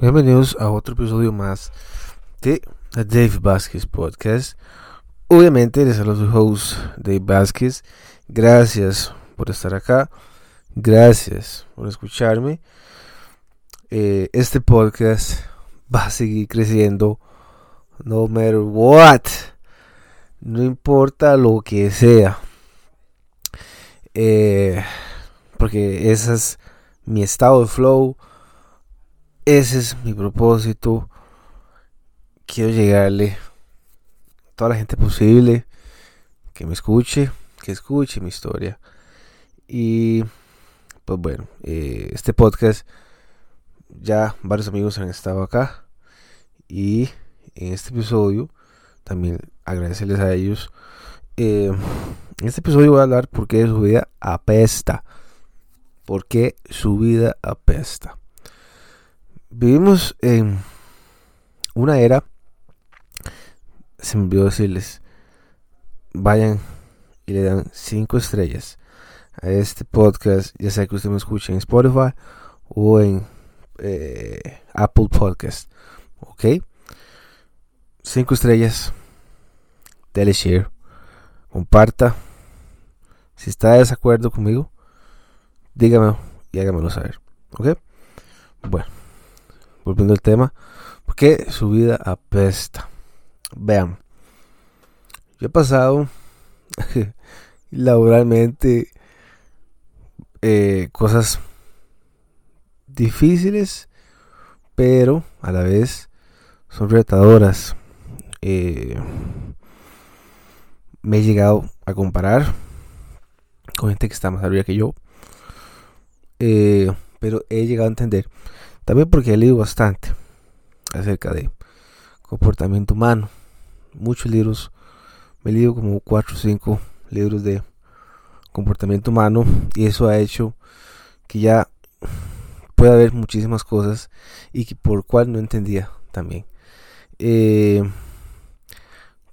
Bienvenidos a otro episodio más de Dave Vázquez Podcast. Obviamente les saludo su host Dave Vázquez. Gracias por estar acá. Gracias por escucharme. Eh, este podcast va a seguir creciendo no matter what. No importa lo que sea. Eh, porque ese es mi estado de flow. Ese es mi propósito. Quiero llegarle a toda la gente posible que me escuche, que escuche mi historia. Y pues bueno, eh, este podcast ya varios amigos han estado acá. Y en este episodio también agradecerles a ellos. Eh, en este episodio voy a hablar por qué su vida apesta. Por qué su vida apesta. Vivimos en una era. Se me olvidó decirles. Vayan y le dan 5 estrellas a este podcast. Ya sea que usted me escuche en Spotify o en eh, Apple Podcast. Ok. 5 estrellas. Dele share. Comparta. Si está de desacuerdo conmigo, dígame y hágamelo saber. ¿Ok? Bueno, volviendo al tema. ¿Por qué su vida apesta? Vean, yo he pasado laboralmente eh, cosas difíciles, pero a la vez son retadoras. Eh, me he llegado a comparar con gente que está más arriba que yo. Eh, pero he llegado a entender, también porque he leído bastante acerca de comportamiento humano. Muchos libros, me he leído como 4 o 5 libros de comportamiento humano y eso ha hecho que ya pueda haber muchísimas cosas y que por cual no entendía también. Eh,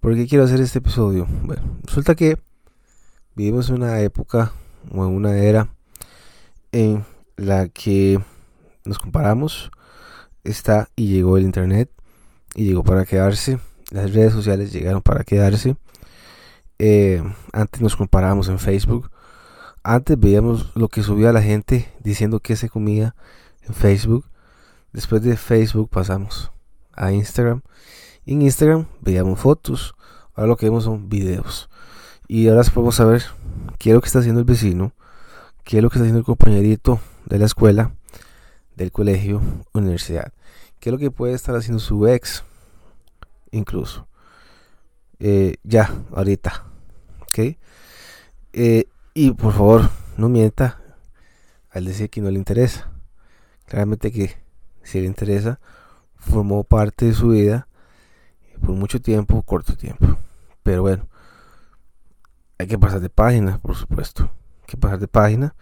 ¿Por qué quiero hacer este episodio? Bueno, resulta que vivimos en una época o en una era en la que nos comparamos, está y llegó el internet y llegó para quedarse, las redes sociales llegaron para quedarse. Eh, antes nos comparábamos en Facebook, antes veíamos lo que subía la gente diciendo que se comía en Facebook. Después de Facebook pasamos a Instagram. en Instagram veíamos fotos, Ahora lo que vemos son videos. Y ahora podemos saber qué es lo que está haciendo el vecino, qué es lo que está haciendo el compañerito de la escuela, del colegio, universidad. Qué es lo que puede estar haciendo su ex, incluso. Eh, ya, ahorita. ¿Ok? Eh, y por favor, no mienta al decir que no le interesa. Claramente que si le interesa, formó parte de su vida por mucho tiempo, corto tiempo. Pero bueno, hay que pasar de página, por supuesto. Hay que pasar de página,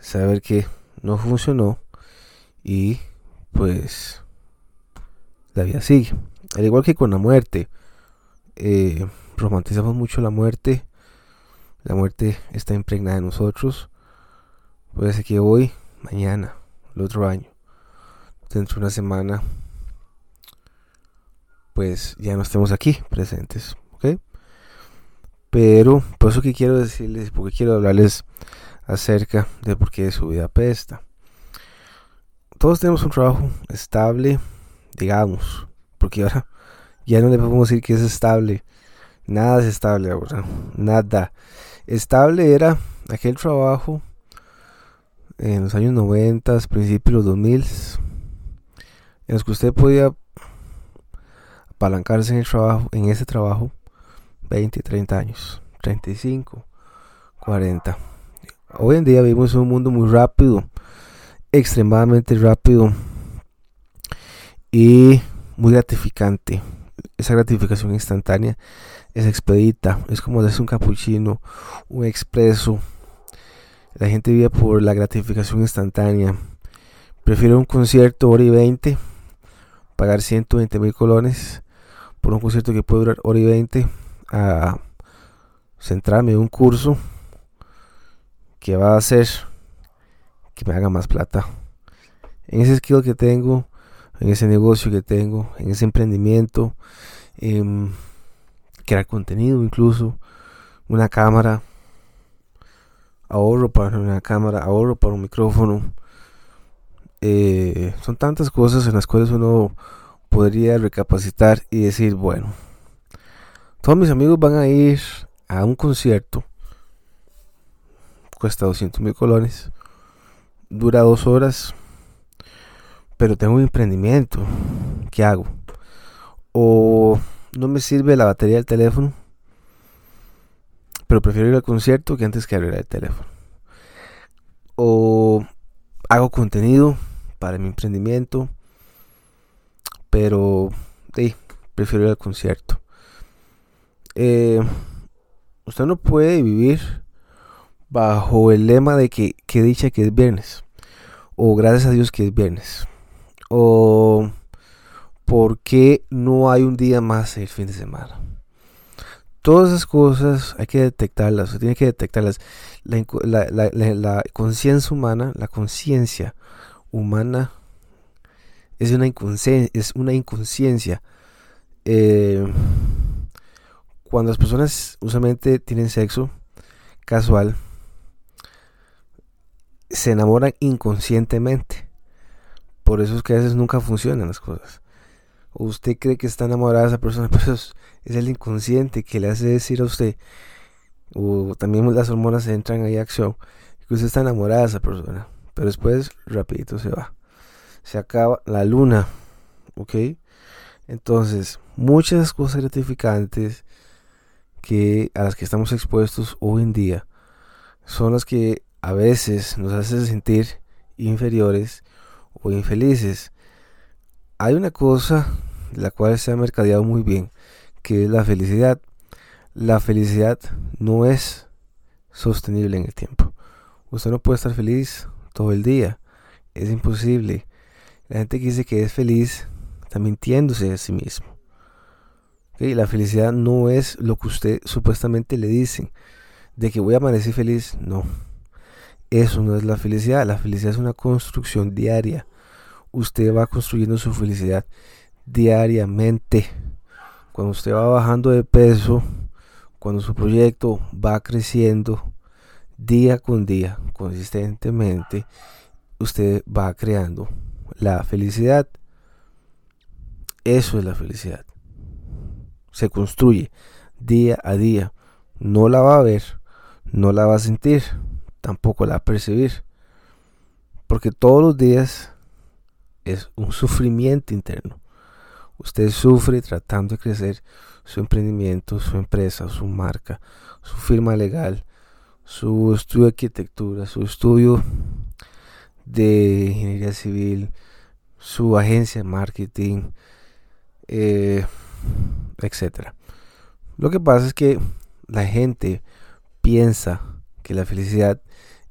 saber que no funcionó y pues la vida sigue. Al igual que con la muerte, eh, romantizamos mucho la muerte. La muerte está impregnada en nosotros. Puede ser que hoy, mañana, el otro año, dentro de una semana, pues ya no estemos aquí presentes. Pero por eso que quiero decirles, porque quiero hablarles acerca de por qué su vida pesta. Todos tenemos un trabajo estable, digamos, porque ahora ya no le podemos decir que es estable. Nada es estable ahora, nada. Estable era aquel trabajo en los años 90, principios de los 2000, en los que usted podía apalancarse en el trabajo, en ese trabajo 20, 30 años, 35, 40. Hoy en día vivimos un mundo muy rápido, extremadamente rápido y muy gratificante. Esa gratificación instantánea es expedita, es como darse un capuchino, un expreso. La gente vive por la gratificación instantánea. Prefiero un concierto hora y 20, pagar 120 mil colones por un concierto que puede durar hora y 20 a centrarme en un curso que va a hacer que me haga más plata. En ese skill que tengo, en ese negocio que tengo, en ese emprendimiento, em, crear contenido incluso, una cámara, ahorro para una cámara, ahorro para un micrófono. Eh, son tantas cosas en las cuales uno podría recapacitar y decir, bueno, todos mis amigos van a ir a un concierto, cuesta 200 mil colones, dura dos horas, pero tengo un emprendimiento, ¿qué hago? O no me sirve la batería del teléfono, pero prefiero ir al concierto que antes que abrir el teléfono. O hago contenido para mi emprendimiento, pero prefiero ir al concierto. Eh, usted no puede vivir bajo el lema de que, que dicha que es viernes, o gracias a Dios que es viernes, o porque no hay un día más el fin de semana. Todas esas cosas hay que detectarlas, tiene que detectarlas. La, conciencia humana, la conciencia humana es una inconsciencia. Es una inconsciencia. Eh, cuando las personas usualmente tienen sexo casual, se enamoran inconscientemente. Por eso es que a veces nunca funcionan las cosas usted cree que está enamorada de esa persona, pero es, el inconsciente que le hace decir a usted, o también las hormonas entran ahí a acción, que usted está enamorada de esa persona, pero después rapidito se va. Se acaba la luna, ¿ok? Entonces, muchas cosas gratificantes que a las que estamos expuestos hoy en día son las que a veces nos hacen sentir inferiores o infelices. Hay una cosa la cual se ha mercadeado muy bien, que es la felicidad. La felicidad no es sostenible en el tiempo. Usted no puede estar feliz todo el día. Es imposible. La gente que dice que es feliz está mintiéndose a sí mismo. La felicidad no es lo que usted supuestamente le dice. De que voy a amanecer feliz. No. Eso no es la felicidad. La felicidad es una construcción diaria. Usted va construyendo su felicidad diariamente. Cuando usted va bajando de peso, cuando su proyecto va creciendo día con día, consistentemente, usted va creando la felicidad. Eso es la felicidad. Se construye día a día. No la va a ver, no la va a sentir, tampoco la percibir. Porque todos los días es un sufrimiento interno. Usted sufre tratando de crecer su emprendimiento, su empresa, su marca, su firma legal, su estudio de arquitectura, su estudio de ingeniería civil, su agencia de marketing, eh, etc. Lo que pasa es que la gente piensa que la felicidad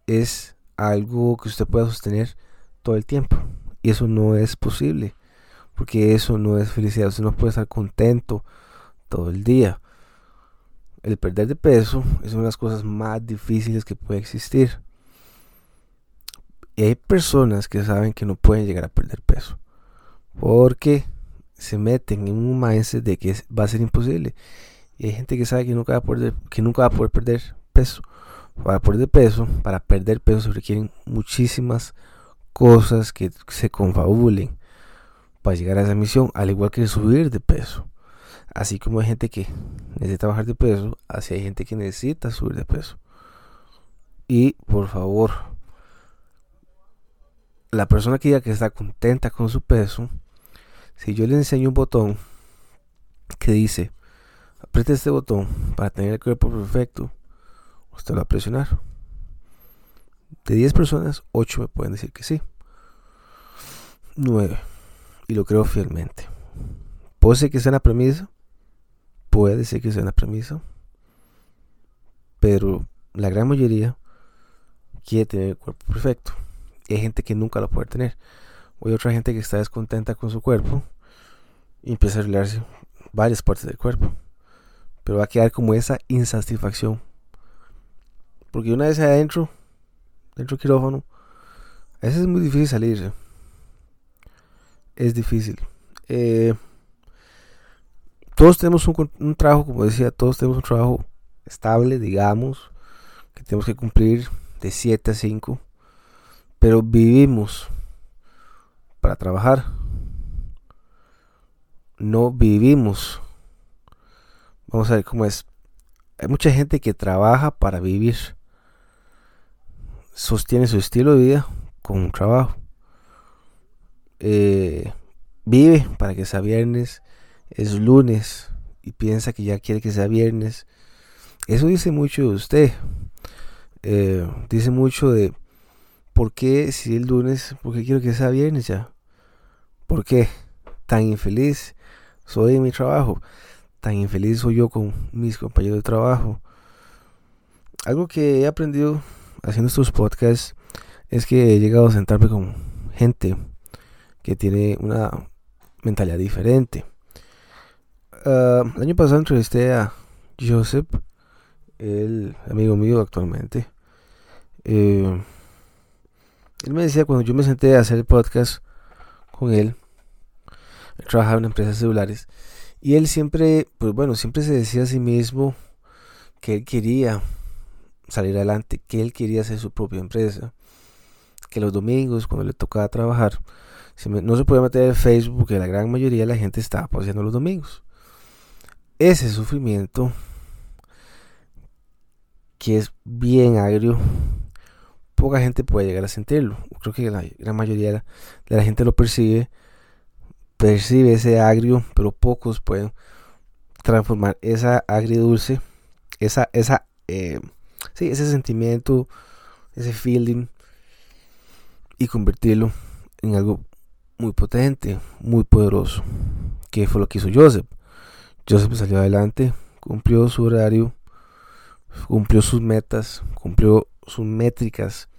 es algo que usted pueda sostener todo el tiempo y eso no es posible porque eso no es felicidad, usted no puede estar contento todo el día. El perder de peso es una de las cosas más difíciles que puede existir. Y hay personas que saben que no pueden llegar a perder peso. Porque se meten en un mindset de que va a ser imposible. Y hay gente que sabe que nunca va a poder, que nunca va a poder perder peso. Para perder peso, para perder peso se requieren muchísimas cosas que se confabulen para llegar a esa misión, al igual que subir de peso. Así como hay gente que necesita bajar de peso, así hay gente que necesita subir de peso. Y por favor, la persona que que está contenta con su peso, si yo le enseño un botón que dice, apriete este botón para tener el cuerpo perfecto, usted lo va a presionar. De 10 personas, 8 me pueden decir que sí. 9 y lo creo fielmente. Puede ser que sea una premisa, puede ser que sea una premisa, pero la gran mayoría quiere tener el cuerpo perfecto. Y hay gente que nunca lo puede tener. O hay otra gente que está descontenta con su cuerpo y empieza a arreglarse varias partes del cuerpo. Pero va a quedar como esa insatisfacción. Porque una vez adentro, dentro del quirófano, a veces es muy difícil salir es difícil. Eh, todos tenemos un, un, trabajo, como decía, todos tenemos un trabajo estable, digamos, que tenemos que cumplir de 7 a 5, pero vivimos para trabajar. No vivimos. Vamos a ver cómo es. Hay mucha gente que trabaja para vivir. Sostiene su estilo de vida con un trabajo. Eh, vive para que sea viernes, es lunes y piensa que ya quiere que sea viernes. Eso dice mucho de usted. Eh, dice mucho de por qué si el lunes, por qué quiero que sea viernes ya. ¿Por qué? Tan infeliz soy en mi trabajo. Tan infeliz soy yo con mis compañeros de trabajo. Algo que he aprendido haciendo estos podcasts es que he llegado a sentarme con gente que tiene una mentalidad diferente. Ah, el año pasado entrevisté a Joseph, el amigo mío actualmente. Eh, él me decía cuando yo me senté a hacer el podcast con él, él trabajaba en empresas celulares, y él siempre, pues bueno, siempre se decía a sí mismo que él quería salir adelante, que él quería hacer su propia empresa, que los domingos cuando le tocaba trabajar, no se podía meter en Facebook porque la gran mayoría de la gente estaba paseando los domingos. Ese sufrimiento que es bien agrio, poca gente puede llegar a sentirlo. Creo que la gran mayoría de la, gente lo percibe, percibe ese agrio, pero pocos pueden transformar esa agridulce, esa, esa, eh, sí, ese sentimiento, ese feeling y convertirlo en algo muy potente, muy poderoso, que fue lo que hizo Joseph. Joseph salió adelante, cumplió su horario, cumplió sus metas, cumplió sus métricas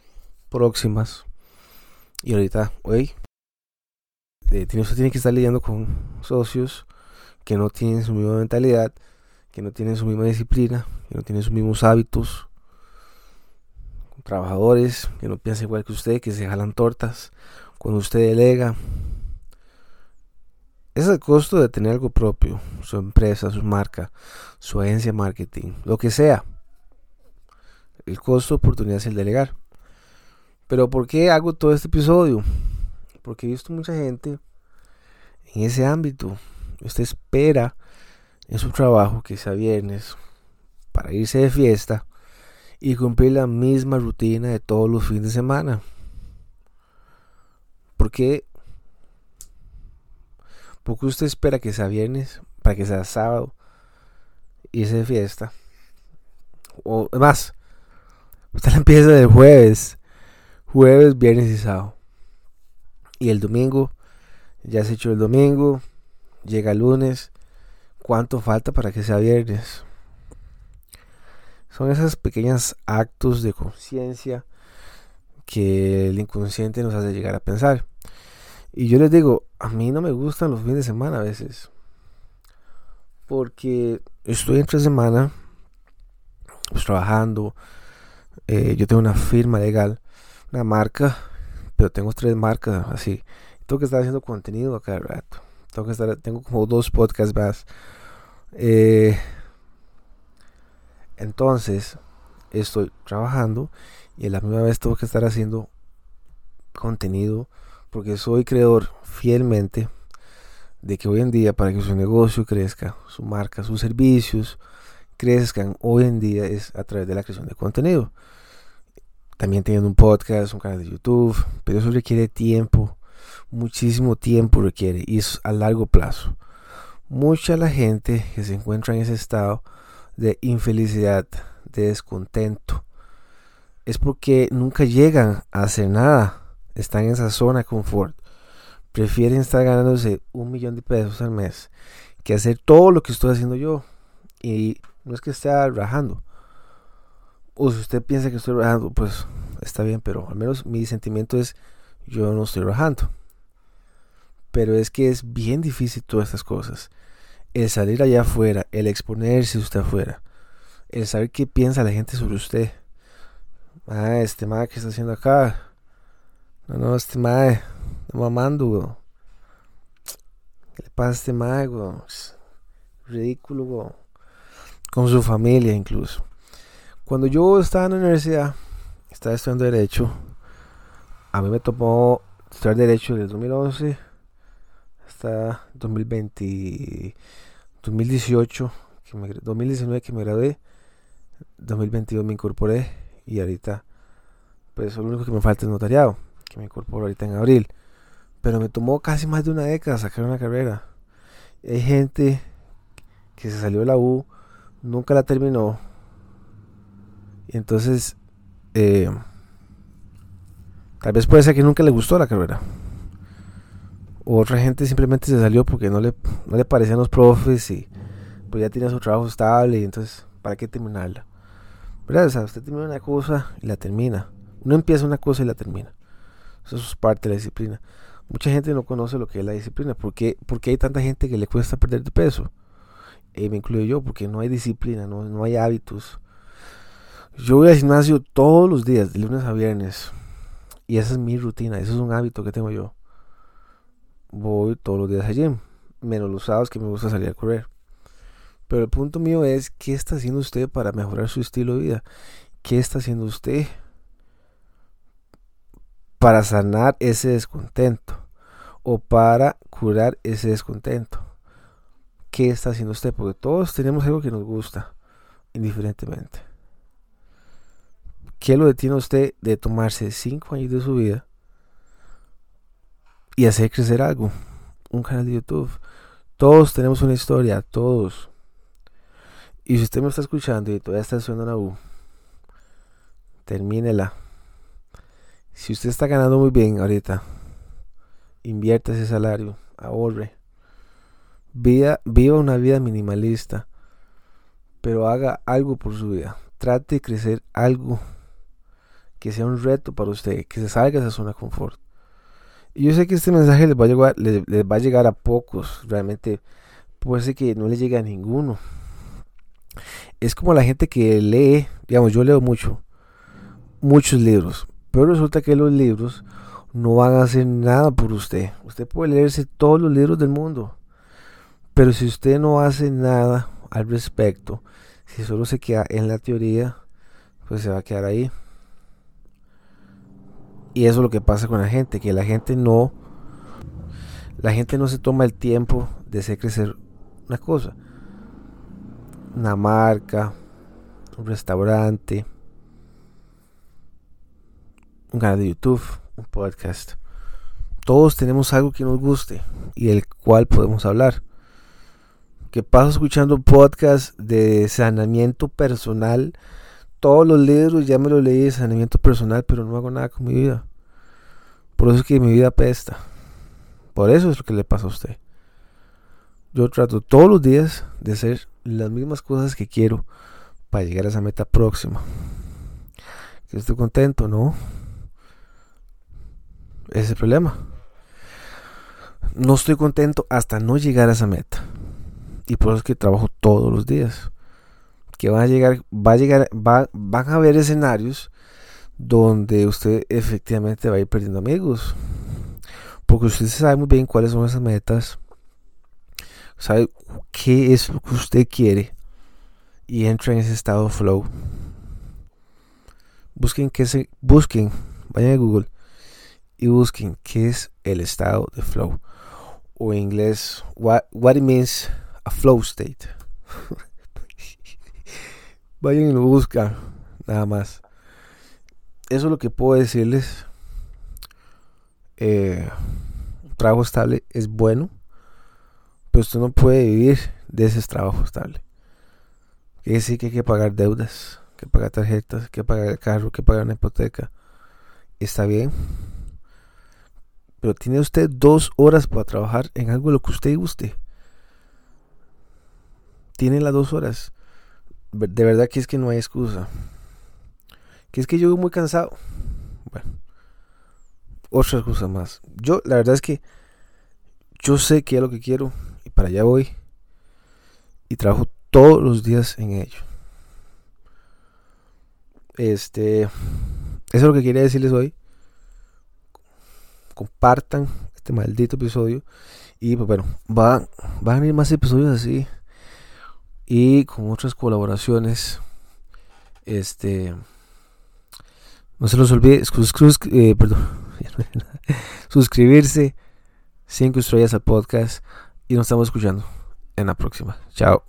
próximas. Y ahorita, hoy, eh, tiene, que estar lidiando con socios que no tienen su misma mentalidad, que no tienen su misma disciplina, que no tienen sus mismos hábitos, trabajadores que no piensan igual que usted, que se jalan tortas cuando usted delega. Es el costo de tener algo propio, su empresa, su marca, su agencia marketing, lo que sea. El costo de oportunidad es el delegar. Pero ¿por qué hago todo este episodio? Porque he visto mucha gente en ese ámbito. Usted espera en su trabajo que sea viernes para irse de fiesta y cumplir la misma rutina de todos los fines de semana. ¿Por qué? Porque usted espera que sea viernes, para que sea sábado, irse de fiesta. O más, usted empieza del jueves, jueves, viernes y sábado. Y el domingo, ya se hecho el domingo, llega el lunes. ¿Cuánto falta para que sea viernes? Son esos pequeños actos de conciencia que el inconsciente nos hace llegar a pensar. Y yo les digo, a mí no me gustan los fines de semana a veces. Porque estoy entre semana pues, trabajando. Eh, yo tengo una firma legal, una marca, pero tengo tres marcas así. Tengo que estar haciendo contenido a cada rato. Tengo que estar, tengo como dos podcasts más. Eh, entonces, estoy trabajando y a la misma vez tengo que estar haciendo contenido porque soy creador fielmente de que hoy en día para que su negocio crezca, su marca, sus servicios crezcan hoy en día es a través de la creación de contenido. También teniendo un podcast, un canal de YouTube, pero eso requiere tiempo, muchísimo tiempo requiere y es a largo plazo. Mucha la gente que se encuentra en ese estado de infelicidad, de descontento, es porque nunca llegan a hacer nada. Están en esa zona de confort. Prefieren estar ganándose un millón de pesos al mes que hacer todo lo que estoy haciendo yo. Y no es que esté rajando. O si usted piensa que estoy rajando, pues está bien, pero al menos mi sentimiento es yo no estoy rajando. Pero es que es bien difícil todas estas cosas el salir allá afuera, el exponerse usted afuera, el saber qué piensa la gente sobre usted. Ah, este madre que está haciendo acá. No, no, este madre, mamando, pasa este mago? Ridículo, Con su familia incluso. Cuando yo estaba en la universidad, estaba estudiando Derecho, a mí me tomó estudiar Derecho desde 2011 hasta 2020, 2018, que me, 2019 que me gradué, 2022 me incorporé y ahorita, pues lo único que me falta es notariado, que me incorporo ahorita en abril. Pero me tomó casi más de una década sacar una carrera. Hay gente que se salió de la U, nunca la terminó. Y entonces, eh, tal vez puede ser que nunca le gustó la carrera. Otra gente simplemente se salió porque no le, no le parecían los profes y pues ya tiene su trabajo estable y entonces, ¿para qué terminarla? ¿Verdad? O sea, usted termina una cosa y la termina. Uno empieza una cosa y la termina. Eso es parte de la disciplina. Mucha gente no conoce lo que es la disciplina. ¿Por qué, porque hay tanta gente que le cuesta perder de peso? Y me incluyo yo, porque no hay disciplina, no, no hay hábitos. Yo voy al gimnasio todos los días, de lunes a viernes. Y esa es mi rutina, ese es un hábito que tengo yo. Voy todos los días allí, menos los sábados que me gusta salir a correr. Pero el punto mío es, ¿qué está haciendo usted para mejorar su estilo de vida? ¿Qué está haciendo usted para sanar ese descontento o para curar ese descontento. ¿Qué está haciendo usted? Porque todos tenemos algo que nos gusta, indiferentemente. ¿Qué lo detiene usted de tomarse cinco años de su vida y hacer crecer algo? Un canal de YouTube. Todos tenemos una historia, todos. Y si usted me está escuchando y todavía está haciendo una U, termínela si usted está ganando muy bien ahorita, invierta ese salario, ahorre. Viva, viva una vida minimalista, pero haga algo por su vida. Trate de crecer algo que sea un reto para usted, que se salga de esa zona de confort. Yo sé que este mensaje les va a llegar, les, va a, llegar a pocos, realmente puede ser que no le llegue a ninguno. Es como la gente que lee, digamos, yo leo mucho, muchos libros, pero resulta que los libros no van a hacer nada por usted. Usted puede leerse todos los libros del mundo. Pero si usted no hace nada al respecto, si solo se queda en la teoría, pues se va a quedar ahí. Y eso es lo que pasa con la gente, que la gente no la gente no se toma el tiempo de hacer crecer una cosa. Una marca, un restaurante, un canal de YouTube, un podcast. Todos tenemos algo que nos guste y el cual podemos hablar. Que paso escuchando podcast de saneamiento personal. Todos los libros ya me los leí de saneamiento personal, pero no hago nada con mi vida. Por eso es que mi vida pesta. Por eso es lo que le pasa a usted. Yo trato todos los días de hacer las mismas cosas que quiero para llegar a esa meta próxima. Estoy contento, ¿no? Ese es el problema. No estoy contento hasta no llegar a esa meta. Y por eso es que trabajo todos los días. Que van a llegar, va a llegar, va, van a haber escenarios donde usted efectivamente va a ir perdiendo amigos. Porque usted sabe muy bien cuáles son esas metas. Sabe qué es lo que usted quiere. Y entra en ese estado flow. Busquen que se, busquen, vayan a Google y busquen qué es el estado de flow o en inglés what, what it means a flow state vayan y lo buscan nada más eso es lo que puedo decirles eh, trabajo estable es bueno pero usted no puede vivir de ese trabajo estable quiere decir que hay que pagar deudas que pagar tarjetas que pagar el carro que pagar una hipoteca está bien pero tiene usted dos horas para trabajar en algo lo que usted guste. Tiene las dos horas. De verdad que es que no hay excusa. Que es que yo muy cansado. Bueno, otra excusa más. Yo, la verdad es que yo sé que es lo que quiero y para allá voy. Y trabajo todos los días en ello. Este, eso es lo que quería decirles hoy compartan este maldito episodio. Y pues bueno, van, van a venir más episodios así. Y con otras colaboraciones. Este. No se los olvide. Eh, suscribirse. 5 estrellas al podcast. Y nos estamos escuchando en la próxima. Chao.